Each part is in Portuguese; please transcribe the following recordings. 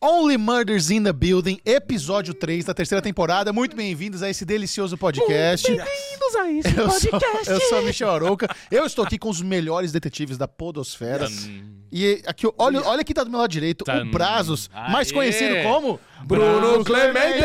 Only Murders in the Building, episódio 3 da terceira temporada. Muito bem-vindos a esse delicioso podcast. Bem-vindos a esse Eu sou, podcast. eu sou a Michel Arouca. Eu estou aqui com os melhores detetives da Podosfera. E aqui, olha, olha quem tá do meu lado direito, Tan. o Brazos, mais Aê. conhecido como Bruno Clemente.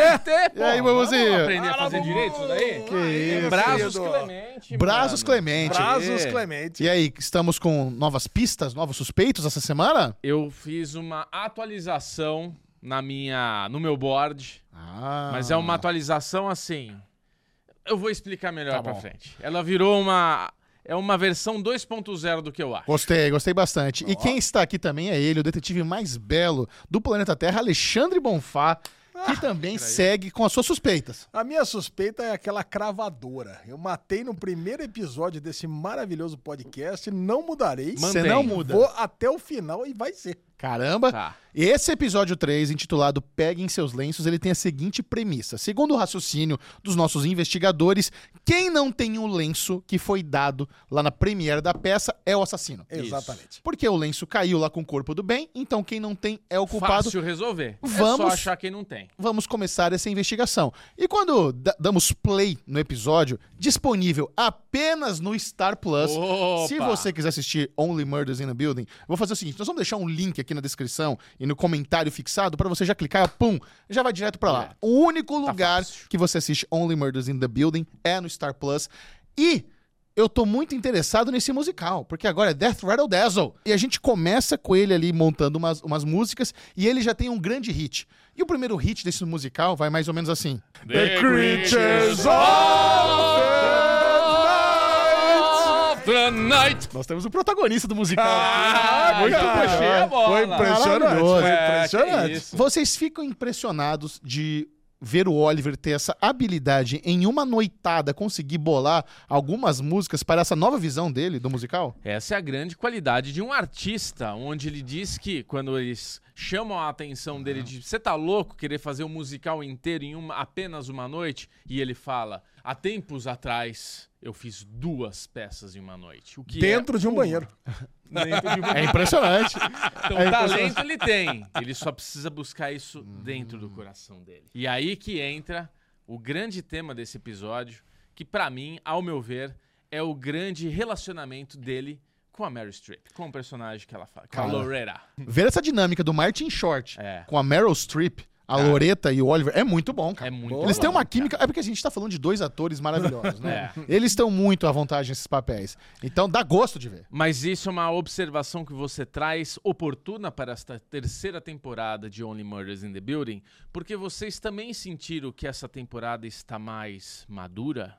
E aí? Vamos aprender a fazer direito isso daí? Que isso, Brazos. Clemente. Brazos. Clemente. Brazos É. Clemente. E aí, estamos com novas pistas, novos suspeitos essa semana? Eu fiz uma atualização na minha, no meu board, Ah. mas é uma atualização assim. Eu vou explicar melhor Tá pra bom. frente. Ela virou uma é uma versão 2.0 do que eu acho. Gostei, gostei bastante. E quem está aqui também é ele, o detetive mais belo do planeta Terra, Alexandre Bonfá, que também segue com as suas suspeitas. A minha suspeita é aquela cravadora. Eu matei no primeiro episódio desse maravilhoso podcast, não mudarei. Você não muda. Vou até o final e vai ser. Caramba. Tá. Esse episódio 3, intitulado Peguem Seus Lenços, ele tem a seguinte premissa. Segundo o raciocínio dos nossos investigadores, quem não tem o lenço que foi dado lá na premiere da peça é o assassino. Exatamente. Porque o lenço caiu lá com o corpo do bem, então quem não tem é o culpado. Fácil resolver. É Vamos- só achar quem não tem. vamos começar essa investigação. E quando da- damos play no episódio, disponível apenas no Star Plus. Opa! Se você quiser assistir Only Murders in a Building, eu vou fazer o seguinte: nós vamos deixar um link aqui na descrição e no comentário fixado para você já clicar, pum, já vai direto para lá. O único lugar Tá que você assiste Only Murders in the Building é no Star Plus. E eu tô muito interessado nesse musical, porque agora é Death Rattle Dazzle. E a gente começa com ele ali montando umas, umas músicas e ele já tem um grande hit. E o primeiro hit desse musical vai mais ou menos assim. The creatures of the night. Nós temos o protagonista do musical. Ah, muito já bom. puxei a bola. Foi impressionante. Foi É, impressionante. isso. Vocês ficam impressionados de ver o Oliver ter essa habilidade em uma noitada conseguir bolar algumas músicas para essa nova visão dele do musical? Essa é a grande qualidade de um artista, onde ele diz que quando eles chamam a atenção dele de você tá louco querer fazer um musical inteiro em uma, apenas uma noite, e ele fala: há tempos atrás eu fiz duas peças em uma noite. O que Dentro é de um banheiro. Dentro de um É impressionante. Então, É talento ele tem. Ele só precisa buscar isso dentro do coração dele. E aí que entra o grande tema desse episódio, que pra mim, ao meu ver, é o grande relacionamento dele com a Mary Streep, com o personagem que ela fala, com ver essa dinâmica do Martin Short É. com a Meryl Streep, a Cara. Loretta e o Oliver é muito bom, cara. É muito Eles têm bom, uma química. É porque a gente tá falando de dois atores maravilhosos, né? É. Eles estão muito à vontade nesses papéis. Então dá gosto de ver. Mas isso é uma observação que você traz oportuna para esta terceira temporada de Only Murders in the Building, porque vocês também sentiram que essa temporada está mais madura?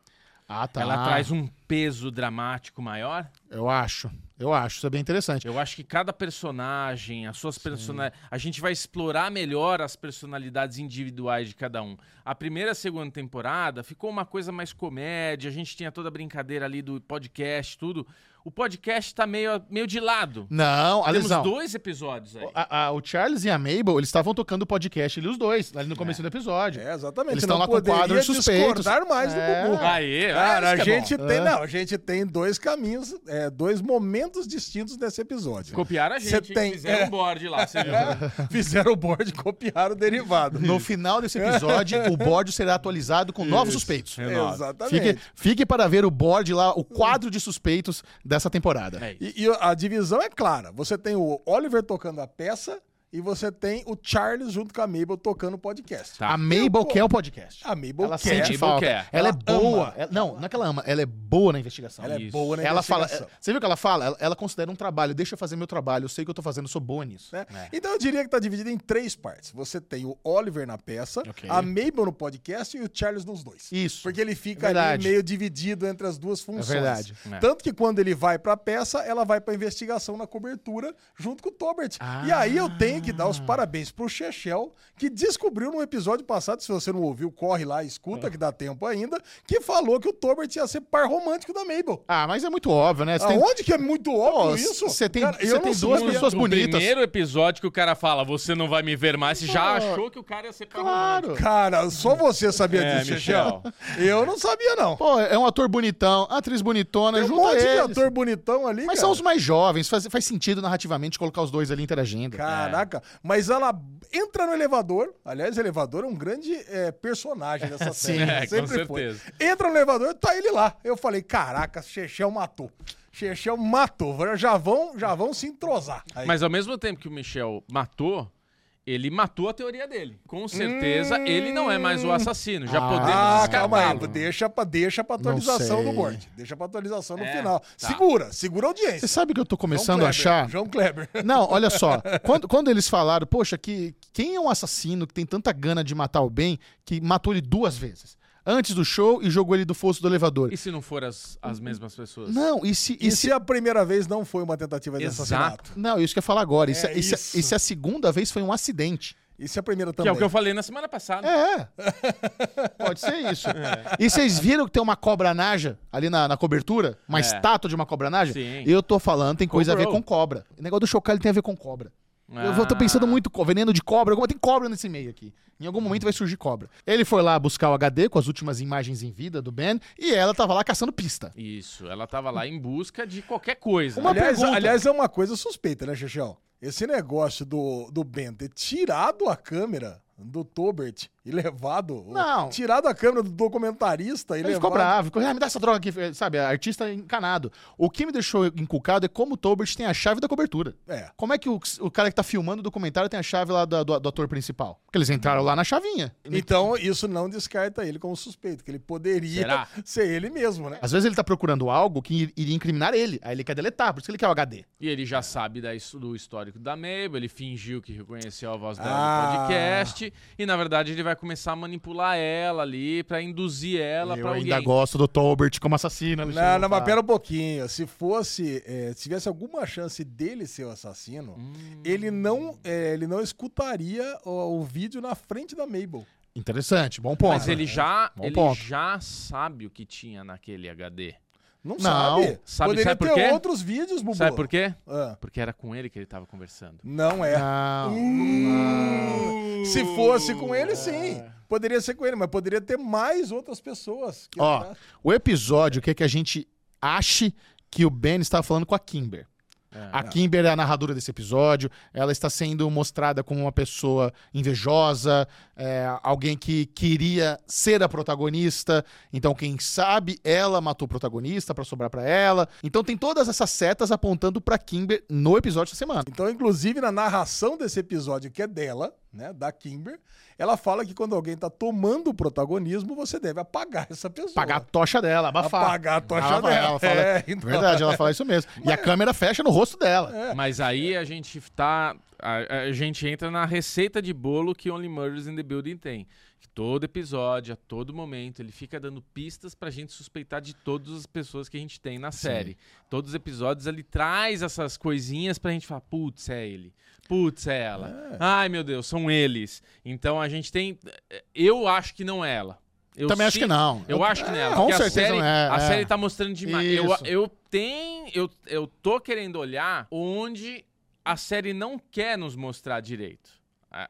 Ah, tá. Ela traz um peso dramático maior? Eu acho. Eu acho. Isso é bem interessante. Eu acho que cada personagem, as suas personalidades. A gente vai explorar melhor as personalidades individuais de cada um. A primeira e a segunda temporada ficou uma coisa mais comédia, a gente tinha toda a brincadeira ali do podcast, tudo. O podcast tá meio, meio de lado. Não, Temos Alisão. dois episódios aí. A- a- o Charles e a Mabel, eles estavam tocando o podcast ali, os dois, ali no começo do episódio. É, exatamente. Eles estão lá com o poderia quadro de suspeitos. mais É. do Bubu. Aí, Cara, a é gente bom. tem, É. não, a gente tem dois caminhos, é, dois momentos distintos nesse episódio. Copiaram a Cê gente, tem- fizeram é. um board lá, você viu? Fizeram o board e copiaram o derivado. No final desse episódio, o board será atualizado com novos Isso. suspeitos. Renova. Exatamente. Fique, fique para ver o board lá, o quadro de suspeitos dessa temporada. É. E, e a divisão é clara. Você tem o Oliver tocando a peça e você tem o Charles junto com a Mabel tocando o podcast. Tá. A Mabel quer o podcast. A Mabel ela quer. sente falta. quer. Ela, é Ela boa. ama. Ela- não, não é que ela ama, ela é boa na investigação. Ela é Isso. boa na Ela fala. investigação. Você viu o que ela fala? Ela, ela considera um trabalho. Deixa eu fazer meu trabalho. Eu sei o que eu tô fazendo, eu sou boa nisso. né? É. Então eu diria que tá dividido em três partes. Você tem o Oliver na peça, Ok. a Mabel no podcast e o Charles nos dois. Isso. Porque ele fica É ali verdade. meio dividido entre as duas funções. verdade. É. Tanto que quando ele vai pra peça, ela vai pra investigação na cobertura junto com o Tobert. Ah. E aí eu tenho que dar os parabéns pro Chechel, que descobriu no episódio passado, se você não ouviu, corre lá, escuta, que dá tempo ainda, que falou que o Tobert ia ser par romântico da Mabel. Ah, mas é muito óbvio, né? Tem- Aonde que é muito óbvio Pô, isso? você tem- Cara, tem duas pessoas No bonitas. primeiro episódio que o cara fala, você não vai me ver mais, você já achou que o cara ia ser par romântico. Claro. Cara, só você sabia É, disso, Michel. Chechel. Eu não sabia, não. Pô, é um ator bonitão, atriz bonitona, Tem um monte de eles. ator bonitão ali, Mas cara. são os mais jovens, faz, faz sentido narrativamente colocar os dois ali interagindo. Caraca, mas ela entra no elevador. Aliás, o elevador é um grande é, personagem dessa Sim, série. é, com sempre foi. certeza. Entra no elevador, tá ele lá. Eu falei, caraca, Chechel matou. Chechel matou. Já vão, já vão se entrosar. Aí. Mas ao mesmo tempo que o Michel matou, ele matou a teoria dele. Com certeza, ele não é mais o assassino. Já Ah, podemos Ah, calma aí. descartá-lo. Deixa pra, deixa pra atualização do board. Deixa pra atualização no É, final. tá. Segura, segura a audiência. Você sabe que eu tô João começando a Kleber, achar. João Kleber. Não, olha só. Quando, quando eles falaram, poxa, que quem é um assassino que tem tanta gana de matar o bem que matou ele duas vezes? Antes do show e jogou ele do fosso do elevador. E se não for as, as mesmas pessoas? Não, e se. E, E se se... a primeira vez não foi uma tentativa de Exato. assassinato? Não, isso que eu ia falar agora. E se, É e se- isso. e se a segunda vez foi um acidente? E se a primeira Que também? é o que eu falei na semana passada. É. Pode ser isso. E vocês viram que tem uma cobra naja ali na, na cobertura? Uma É. estátua de uma cobra naja? Sim. Eu tô falando, tem coisa a ver Cobrou. com cobra. O negócio do chocar ele tem a ver com cobra. Eu vou- tô Ah. pensando muito, co- veneno de cobra, alguma tem cobra nesse meio aqui. Em algum momento vai surgir cobra. Ele foi lá buscar o HD com as últimas imagens em vida do Ben e ela tava lá caçando pista. Isso, ela tava lá em busca de qualquer coisa. Uma aliás, pergunta. aliás, é uma coisa suspeita, né, Chechel? Esse negócio do, do Ben ter tirado a câmera do Tobert e levado. Não. Tirado a câmera do documentarista e Ele levado. ficou bravo, ficou, ah, me dá essa droga aqui, sabe? Artista encanado. O que me deixou encucado é como o Tobert tem a chave da cobertura. É. Como é que o, o cara que tá filmando o documentário tem a chave lá do, do- do ator principal? Porque eles entraram lá na chavinha. Então, isso não descarta ele como suspeito, que ele poderia Será? ser ele mesmo, né? Às vezes ele tá procurando algo que ir- iria incriminar ele. Aí ele quer deletar, por isso que ele quer o HD. E ele já sabe da do histórico da Mabel, ele fingiu que reconheceu a voz dela Ah. no podcast. E na verdade ele vai começar a manipular ela ali pra induzir ela Eu pra ainda alguém. gosto do Tobert como assassino. Alexandre Não, não, mas Bonfá. pera um pouquinho. Se fosse, é, se tivesse alguma chance dele ser o assassino, Hum. ele não, é, ele não escutaria o, o vídeo na frente da Mabel. Interessante, bom ponto. Mas ele já, Bom ele ponto. já sabe o que tinha naquele HD. Não, Não. sabe. Sabe- Poderia sabe por ter quê? outros vídeos, Bubu. Sabe por quê? Ah, Porque era com ele que ele tava conversando. não é. Não. Hum, Se fosse com ele, sim. Poderia ser com ele, mas poderia ter mais outras pessoas. que Ó, o episódio quer que a gente ache que o Ben estava falando com a Kimber. É. A Kimber é a narradora desse episódio. Ela está sendo mostrada como uma pessoa invejosa, é, alguém que queria ser a protagonista. Então, quem sabe, ela matou o protagonista para sobrar para ela. Então, tem todas essas setas apontando para Kimber no episódio da semana. Então, inclusive, na narração desse episódio, que é dela, né, da Kimber, ela fala que quando alguém tá tomando o protagonismo, você deve apagar essa pessoa. Pagar a tocha dela, abafar. Apagar a tocha Ela dela. ela fala- É, então. Verdade, ela fala isso mesmo. E a câmera fecha no rosto dela. É. Mas aí a gente tá. A, a gente entra na receita de bolo que Only Murders in the Building tem. Que todo episódio, a todo momento, ele fica dando pistas pra gente suspeitar de todas as pessoas que a gente tem na série. Todos os episódios ele traz essas coisinhas pra gente falar: putz, é ele. Putz, é ela. Ai, meu Deus, são eles. Então a gente tem. Eu acho que não é ela. Eu Também acho que não. Eu acho que não é ela. Com porque certeza a série, não é, A é. série tá mostrando demais. Eu, Isso. eu tenho. Eu, eu tô querendo olhar onde a série não quer nos mostrar direito.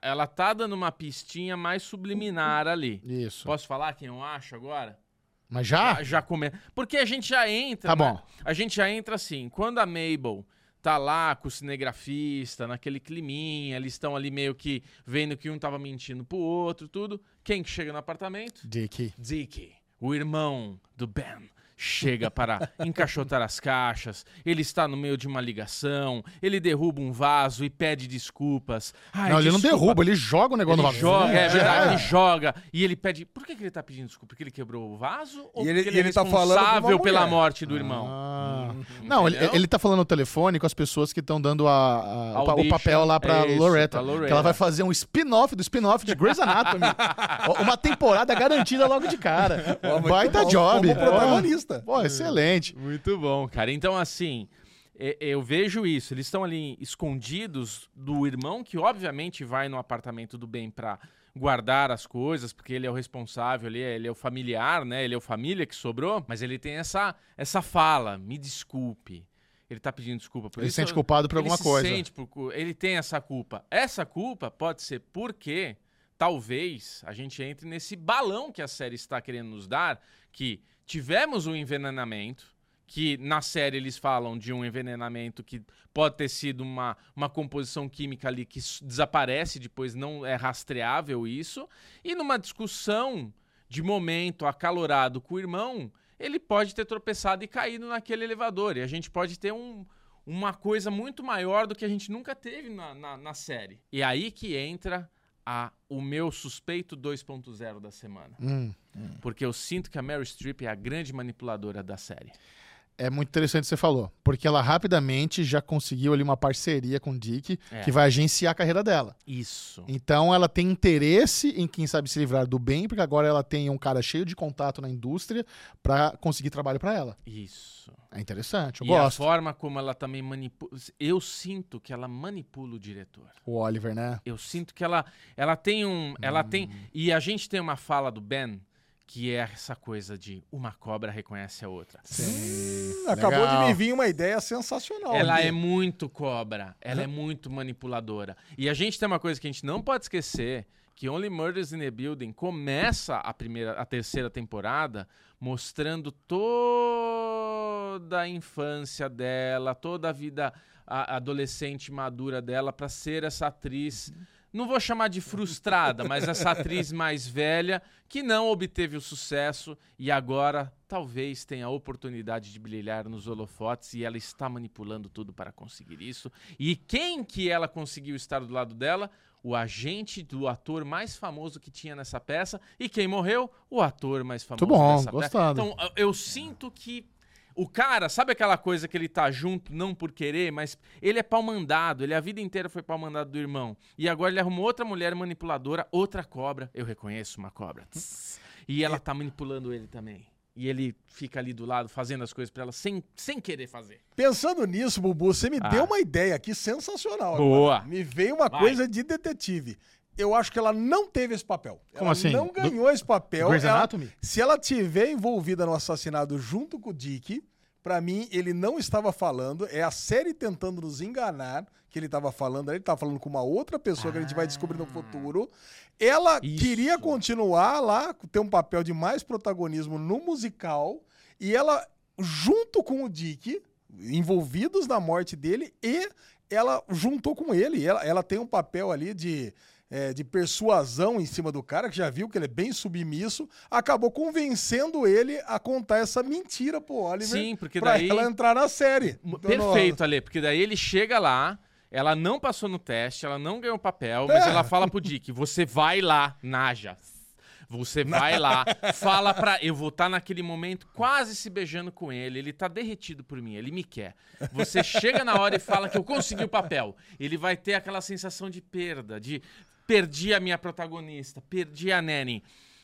Ela tá dando uma pistinha mais subliminar ali. Isso. Posso falar quem eu acho agora? Mas já? Já, já come... Porque a gente já entra. Tá né? bom. A gente já entra assim. Quando a Mabel tá lá com o cinegrafista, naquele climinha, eles estão ali meio que vendo que um tava mentindo pro outro, tudo. Quem que chega no apartamento? Dick. Dick, o irmão do Ben, chega para encaixotar as caixas. Ele está no meio de uma ligação. Ele derruba um vaso e pede desculpas. Ai, não, ele não desculpa. derruba, ele joga o negócio Ele no vaso. joga, é É. verdade, ele joga. E ele pede. Por que, que ele tá pedindo desculpa? Porque ele quebrou o vaso? Ou E ele- porque ele, é ele tá uma responsável pela mulher. morte do irmão? Ah. Não, ele, ele tá falando no telefone com as pessoas que estão dando a- a- o, papel lá pra Isso, Loretta. pra Loretta. Que ela vai fazer um spin-off do spin-off de Grey's Anatomy. Uma temporada garantida logo de cara. Baita bom, job. Como protagonista. Pô, excelente. Muito bom, cara. Então, assim, e- eu vejo isso. Eles estão ali escondidos do irmão, que obviamente vai no apartamento do bem pra guardar as coisas, porque ele é o responsável ali, ele é o familiar, né? Ele é o família que sobrou, mas ele tem essa, essa fala, me desculpe. Ele tá pedindo desculpa por Ele isso. se sente culpado por Ele alguma coisa. sente por ele tem essa culpa. Essa culpa pode ser porque talvez a gente entre nesse balão que a série está querendo nos dar, que tivemos um envenenamento, que na série eles falam de um envenenamento que pode ter sido uma, uma composição química ali que desaparece, depois não é rastreável isso. E numa discussão de momento acalorado com o irmão, ele pode ter tropeçado e caído naquele elevador. E a gente pode ter um, uma coisa muito maior do que a gente nunca teve na, na, na série. E aí que entra a, o meu suspeito 2.0 da semana. Hum. Porque eu sinto que a Mary Streep é a grande manipuladora da série. É muito interessante o que você falou, porque ela rapidamente já conseguiu ali uma parceria com o Dick É. que vai agenciar a carreira dela. Isso. Então ela tem interesse em quem sabe se livrar do bem, porque agora ela tem um cara cheio de contato na indústria pra conseguir trabalho pra ela. Isso. É interessante, eu e a gosto. forma como ela também manipula. Eu sinto que ela manipula o diretor. O Oliver, né? Eu sinto que ela, ela tem um. Ela tem. Hum. E a gente tem uma fala do Ben que é essa coisa de uma cobra reconhece a outra. Sim. Acabou Legal. de me vir uma ideia sensacional. Ela aqui. é muito cobra, ela é muito manipuladora. E a gente tem uma coisa que a gente não pode esquecer, que Only Murders in the Building começa a primeira, a terceira temporada mostrando toda a infância dela, toda a vida a- adolescente madura dela para ser essa atriz não vou chamar de frustrada, mas essa atriz mais velha que não obteve o sucesso e agora talvez tenha a oportunidade de brilhar nos holofotes e ela está manipulando tudo para conseguir isso. E quem que ela conseguiu estar do lado dela? O agente do ator mais famoso que tinha nessa peça. E quem morreu? O ator mais famoso Muito bom, dessa gostado. peça. Então, eu- eu sinto que o cara, sabe aquela coisa que ele tá junto, não por querer, mas ele é pau mandado, ele a vida inteira foi pau mandado do irmão. E agora ele arrumou outra mulher manipuladora, outra cobra. Eu reconheço uma cobra. Tss. E ela tá manipulando ele também. E ele fica ali do lado fazendo as coisas pra ela sem, sem querer fazer. Pensando nisso, Bubu, você me Ah. deu uma ideia aqui sensacional. Boa. agora. Me veio uma Vai. coisa de detetive. Eu acho que ela não teve esse papel. Como ela assim? não Do- ganhou esse papel. Grey's Ela- Anatomy? se ela tiver envolvida no assassinato junto com o Dick, pra mim ele não estava falando. É a série tentando nos enganar que ele estava falando. Ele estava falando com uma outra pessoa que a gente vai descobrir no futuro. Ela Isso. queria continuar lá, ter um papel de mais protagonismo no musical. E ela, junto com o Dick, envolvidos na morte dele, e ela juntou com ele. Ela, ela tem um papel ali de, é, de persuasão em cima do cara, que já viu que ele é bem submisso, acabou convencendo ele a contar essa mentira pro Oliver. Sim, porque pra daí- ela entrar na série. Então, Perfeito, Ale, porque daí ele chega lá, ela não passou no teste, ela não ganhou papel, mas É. ela fala pro Dick: você vai lá, Naja. Você vai lá, fala pra. Eu vou estar naquele momento quase se beijando com ele. Ele tá derretido por mim, ele me quer. Você chega na hora e fala que eu consegui o papel. Ele vai ter aquela sensação de perda, de perdi a minha protagonista, perdi a Nanny.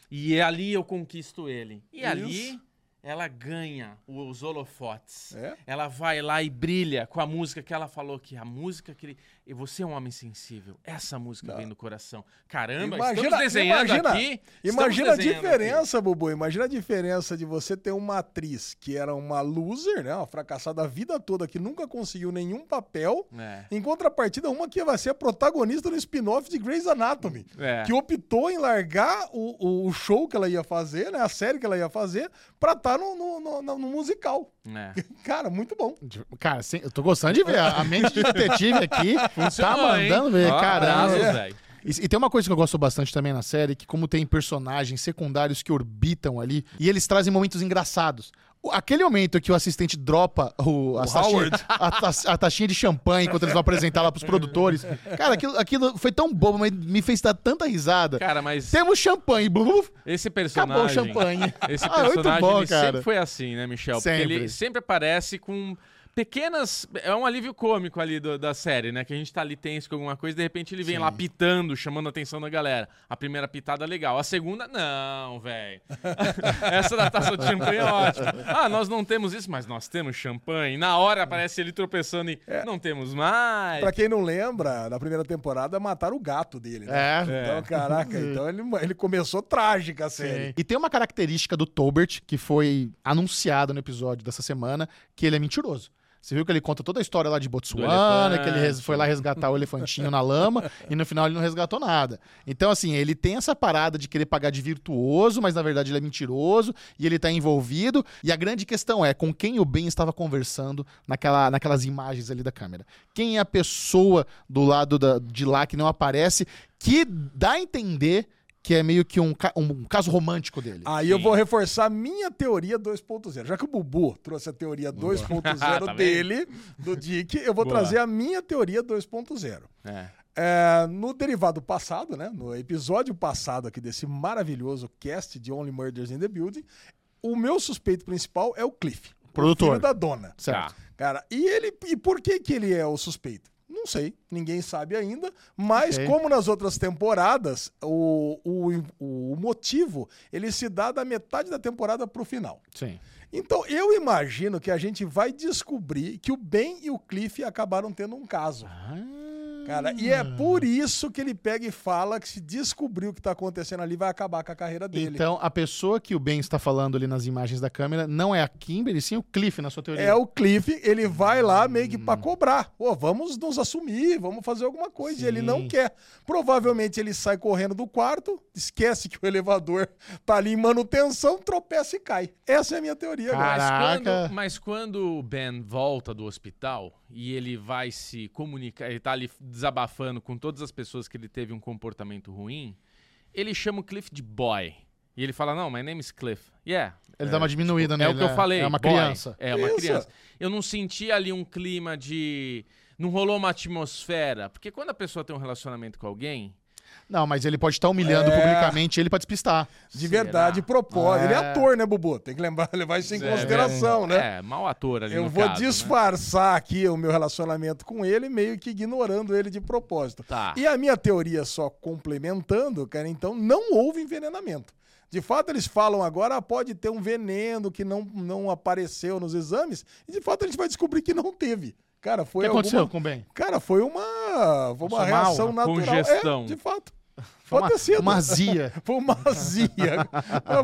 E ali eu conquisto ele. E ali Isso. ela ganha os holofotes. É? Ela vai lá e brilha com a música que ela falou que a música que. E você é um homem sensível. Essa música vem do coração. Caramba, estamos desenhando imagina, aqui. Imagina a diferença, Bubu. Imagina a diferença de você ter uma atriz que era uma loser, né? Uma fracassada a vida toda, que nunca conseguiu nenhum papel. aqui. É. Em contrapartida, uma que vai ser a protagonista no spin-off de Grey's Anatomy. É. Que optou em largar o, o- o show que ela ia fazer, né? A série que ela ia fazer, pra estar no, no, no- no musical. É. Cara, muito bom. Cara, sim, eu tô gostando de ver. A a mente de detetive aqui tá Funcionou, hein? mandando ver. Ó, Caramba. é. E, e tem uma coisa que eu gosto bastante também na série, que como tem personagens secundários que orbitam ali, e eles trazem momentos engraçados. Aquele momento que o assistente dropa o, a, O taxinha, a, ta- a taxinha de champanhe enquanto eles vão apresentar lá pros produtores. Cara, aquilo, aquilo foi tão bobo, mas me fez dar tanta risada. Cara, mas Temos champanhe, blu, esse personagem. acabou o champanhe. Esse Ah, muito personagem bom, ele cara. sempre foi assim, né, Michel? Porque Sempre. ele sempre aparece com pequenas. É um alívio cômico ali do- da série, né? Que a gente tá ali tenso com alguma coisa, de repente ele vem lá pitando, chamando a atenção da galera. A primeira pitada é legal. A segunda, não, velho. Essa da taça de champanhe é ótima. Ah, nós não temos isso, mas nós temos champanhe. Na hora aparece ele tropeçando e não temos mais. Pra quem não lembra, na primeira temporada mataram o gato dele, né? É. Então, caraca, então ele, ele começou trágica a série. E tem uma característica do Tolbert que foi anunciado no episódio dessa semana, que ele é mentiroso. Você viu que ele conta toda a história lá de Botsuana, que ele foi lá resgatar o elefantinho na lama e no final ele não resgatou nada. Então, assim, ele tem essa parada de querer pagar de virtuoso, mas na verdade ele é mentiroso e ele tá envolvido. E a grande questão é com quem o Ben estava conversando naquela, naquelas imagens ali da câmera. Quem é a pessoa do lado da- de lá que não aparece, que dá a entender que é meio que um, um caso romântico dele. Aí eu Sim. vou reforçar a minha teoria 2.0. Já que o Bubu trouxe a teoria 2.0 Tá dele, do Dick, eu vou Boa. trazer a minha teoria 2.0. É. É, no derivado passado, né? No episódio passado aqui desse maravilhoso cast de Only Murders in the Building, o meu suspeito principal é o Cliff. Produtor. O filho da dona. Certo. Tá. Cara, e ele. E por que, que ele é o suspeito? Não sei, ninguém sabe ainda, mas Ok. como nas outras temporadas, o, o, o motivo ele se dá da metade da temporada pro final. Sim. Então eu imagino que a gente vai descobrir que o Ben e o Cliff acabaram tendo um caso. Cara, e é por isso que ele pega e fala que se descobrir o que tá acontecendo ali, vai acabar com a carreira dele. Então, a pessoa que o Ben está falando ali nas imagens da câmera não é a Kimberly, sim o Cliff, na sua teoria. É o Cliff, ele vai lá meio que pra cobrar. Ô, vamos nos assumir, vamos fazer alguma coisa. E ele não Sim. quer. Provavelmente ele sai correndo do quarto, esquece que o elevador tá ali em manutenção, tropeça e cai. Essa é a minha teoria agora. Mas Caraca. quando, mas quando o Ben volta do hospital e ele vai se comunicar, ele tá ali desabafando com todas as pessoas que ele teve um comportamento ruim, ele chama o Cliff de boy. E ele fala, não, my name is Cliff. Yeah. Ele dá uma diminuída É nele, o que eu né? falei. É uma boy. criança. É uma Isso. criança. Eu não senti ali um clima de. Não rolou uma atmosfera. Porque quando a pessoa tem um relacionamento com alguém. Não, mas ele pode estar humilhando É. publicamente ele pra despistar. De verdade, de propósito. Ele é É. ator, né, Bubu? Tem que lembrar, levar isso em consideração, né? É, mau ator ali Eu no vou caso, né? disfarçar aqui o meu relacionamento com ele, meio que ignorando ele de propósito. Tá. E a minha teoria, só complementando, cara, então não houve envenenamento. De fato, eles falam agora, ah, pode ter um veneno que não, não apareceu nos exames, e de fato a gente vai descobrir que não teve. Cara, O foi que aconteceu alguma... com o Ben? Cara, foi uma, foi uma Passou mal, reação uma natural. congestão. É, de fato. Foi Pode ter sido. Uma azia. Foi uma azia.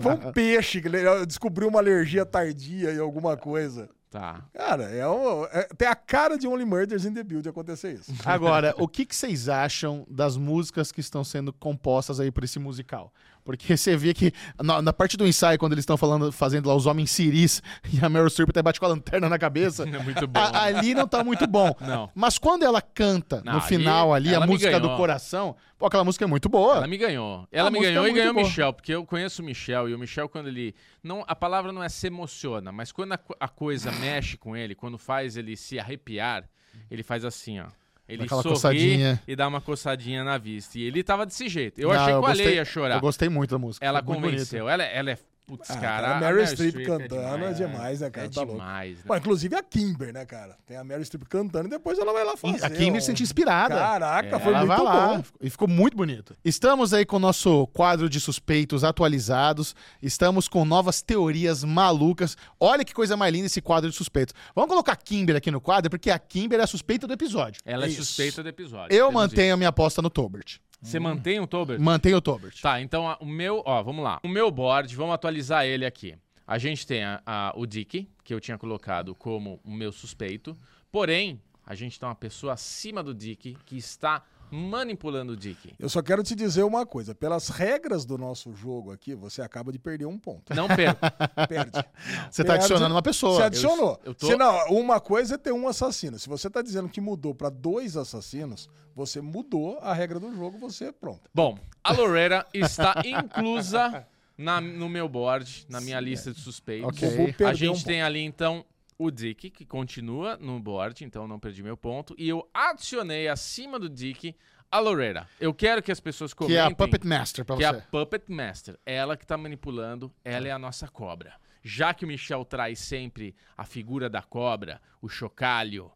Foi um peixe que descobriu uma alergia tardia e alguma coisa. Tá. Cara, é, um, é- tem a cara de Only Murders in the Build acontecer isso. Agora, o que, que vocês acham das músicas que estão sendo compostas aí por esse musical? Porque você vê que na, na parte do ensaio, quando eles estão falando, fazendo lá os homens ciris e a Meryl Streep até bate com a lanterna na cabeça, É muito bom. a- ali não tá muito bom. Não. Mas quando ela canta Não, no ali final ali, a música do coração, pô, aquela música é muito boa. Ela me ganhou. Ela A me ganhou é e ganhou o. Michel, porque eu conheço o Michel e o Michel, quando ele. não A palavra não é se emociona, mas quando a, a coisa mexe com ele, quando faz ele se arrepiar, ele faz assim, ó. Ele Aquela sorri coçadinha. e dá uma coçadinha na vista. E ele tava desse jeito. Eu achei que o gostei- Ale ia chorar. Eu gostei muito da música. Ela foi convenceu. Ela, ela é. Putz, Ah, cara. a Meryl Streep Streep cantando é demais, né, cara? É Tá louco. demais. né? Bom, inclusive a Kimber, né, cara? Tem a Meryl Streep cantando e depois ela vai lá fazer. A Kimber se sente inspirada. Caraca, É, foi Ela muito vai lá bom. e ficou muito bonito. Estamos aí com o nosso quadro de suspeitos atualizados. Estamos com novas teorias malucas. Olha que coisa mais linda esse quadro de suspeitos. Vamos colocar a Kimber aqui no quadro, porque a Kimber é a suspeita do episódio. Ela é Isso. suspeita do episódio. Eu mantenho a minha aposta no Tobert. Você mantém o Tobert? Mantenho o Tobert. Tá, então a- o meu, ó, vamos lá. O meu board, vamos atualizar ele aqui. A gente tem a- a- o Dick, que eu tinha colocado como o meu suspeito. Porém, a gente tem uma pessoa acima do Dick que está manipulando o Dick. Eu só quero te dizer uma coisa. Pelas regras do nosso jogo aqui, você acaba de perder um ponto. Não perca. Perde. Você tá Perde. adicionando uma pessoa. Você adicionou. eu tô- Se não, uma coisa é ter um assassino. Se você tá dizendo que mudou pra dois assassinos, você mudou a regra do jogo, você pronto. Bom, a Lorena está inclusa na- no meu board, na minha lista de suspeitos. Ok. Bubu A gente um tem ali, então, o Dick, que continua no board, então não perdi meu ponto. E eu adicionei acima do Dick a Lorena. Eu quero que as pessoas Que comentem. é a Puppet Master pra que é você. a Puppet Master. Ela que tá manipulando, ela é a nossa cobra. Já que o Michel traz sempre a figura da cobra, o chocalho,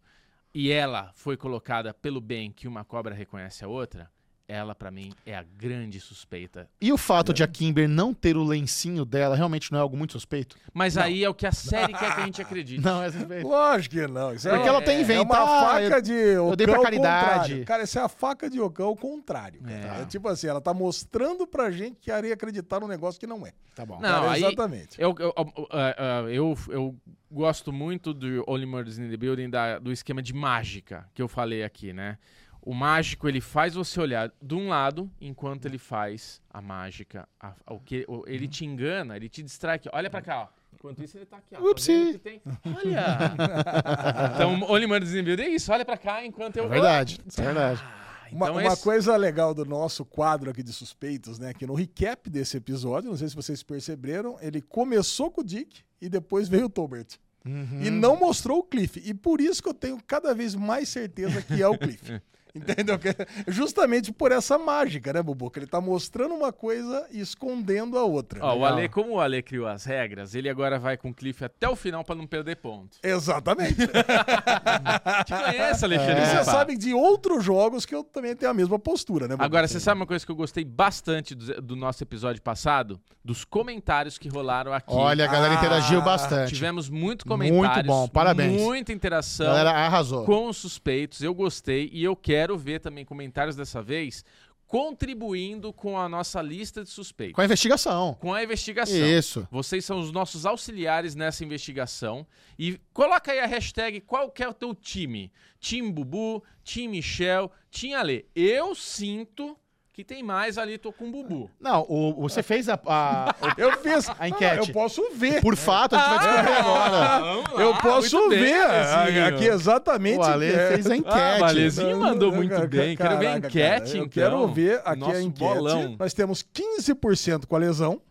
e ela foi colocada pelo bem que uma cobra reconhece a outra, ela pra mim é a grande suspeita. E o fato de a Kimber não ter o lencinho dela realmente não é algo muito suspeito? Mas aí é o que a série quer que a gente acredite. Não, é suspeito. Lógico que não. Isso Porque é, ela tem é inventado. uma faca de ocão dei pra caridade. contrário. Cara, essa é a faca de ocão ao contrário. cara. É. É. tipo assim, ela tá mostrando pra gente que iria acreditar num negócio que não é. Tá bom. Não, Cara, aí- exatamente. Eu, eu, eu, ah, ah, eu, eu gosto muito do Only Murders in the Building, da- do esquema de mágica que eu falei aqui, né? O mágico, ele faz você olhar de um lado, enquanto ele faz a mágica. a- a- o que, o- ele te engana, ele te distrai aqui. Olha pra cá, ó. Enquanto isso, ele tá aqui, ó. Tá Upsi. Olha! então, Only Murders in é isso. Olha pra cá, enquanto eu... É verdade, é verdade. Ah, Uma, então uma esse- coisa legal do nosso quadro aqui de suspeitos, né? Que no recap desse episódio, não sei se vocês perceberam, ele começou com o Dick e depois veio o Tolbert. Uhum. E não mostrou o Cliff. E por isso que eu tenho cada vez mais certeza que é o Cliff. Entendeu? Que- Justamente por essa mágica, né, Bubu? Que ele tá mostrando uma coisa e escondendo a outra. Ó, o Legal. Ale, como o Ale criou as regras, ele agora vai com o Cliff até o final pra não perder ponto. Exatamente. Te conhece, Alexandre? E Bonfá? você sabe de outros jogos que eu também tenho a mesma postura, né, Bubu? Agora, você sabe uma coisa que eu gostei bastante do, do nosso episódio passado? Dos comentários que rolaram aqui. Olha, a galera Ah, interagiu bastante. Tivemos muito comentários. Muito bom, parabéns. Muita A interação galera arrasou. com os suspeitos. Eu gostei e eu quero ver também comentários dessa vez contribuindo com a nossa lista de suspeitos. Com a investigação. Com a investigação. Isso. Vocês são os nossos auxiliares nessa investigação. E coloca aí a hashtag qual que é o teu time. Team Bubu, Team Michel, Team Ale. Eu sinto que tem mais ali, tô com o Bubu. Não, o, você fez a, a- Eu fiz. A enquete. eu posso ver. Por fato, a gente vai descobrir agora. lá. Eu posso Muito bem, ver Alezinho. aqui exatamente. O Ale é. fez a enquete. Ah, Valezinho mandou muito Caraca, bem. Quero ver a enquete, cara. Eu então. quero ver aqui Nosso a enquete. bolão. Nós temos 15% com a lesão,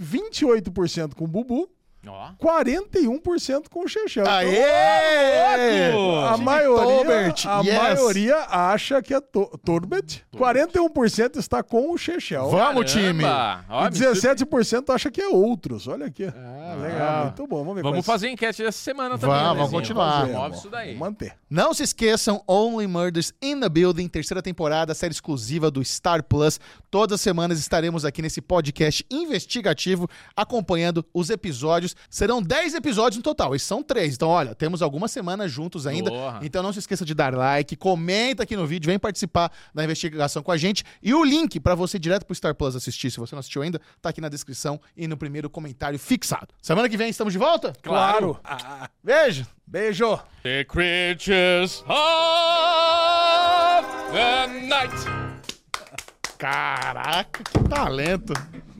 28% com o Bubu, Ó. 41% com o Chechel. Aê! A Time maioria, Tolbert, a yes. maioria acha que é to Torbet. 41% está com o Chechel. Vamos, time. Ó, E me surpre- 17% acha que é outros. Olha aqui. Ah, legal. Muito bom. Vamos ver Vamos fazer a enquete dessa semana também. Vamos, vamos continuar. amor. isso daí. Vamos manter. Não se esqueçam, Only Murders in the Building, terceira temporada, série exclusiva do Star Plus. Todas as semanas estaremos aqui nesse podcast investigativo acompanhando os episódios. Serão 10 episódios no total, esses são três. Então, olha, temos algumas semanas juntos ainda. Porra. Então não se esqueça de dar like, comenta aqui no vídeo, vem participar da investigação com a gente. E o link para você ir direto pro Star Plus assistir, se você não assistiu ainda, tá aqui na descrição e no primeiro comentário fixado. Semana que vem estamos de volta? Claro. Ah, Beijo! beijo. The creatures of the night. Caraca, que talento!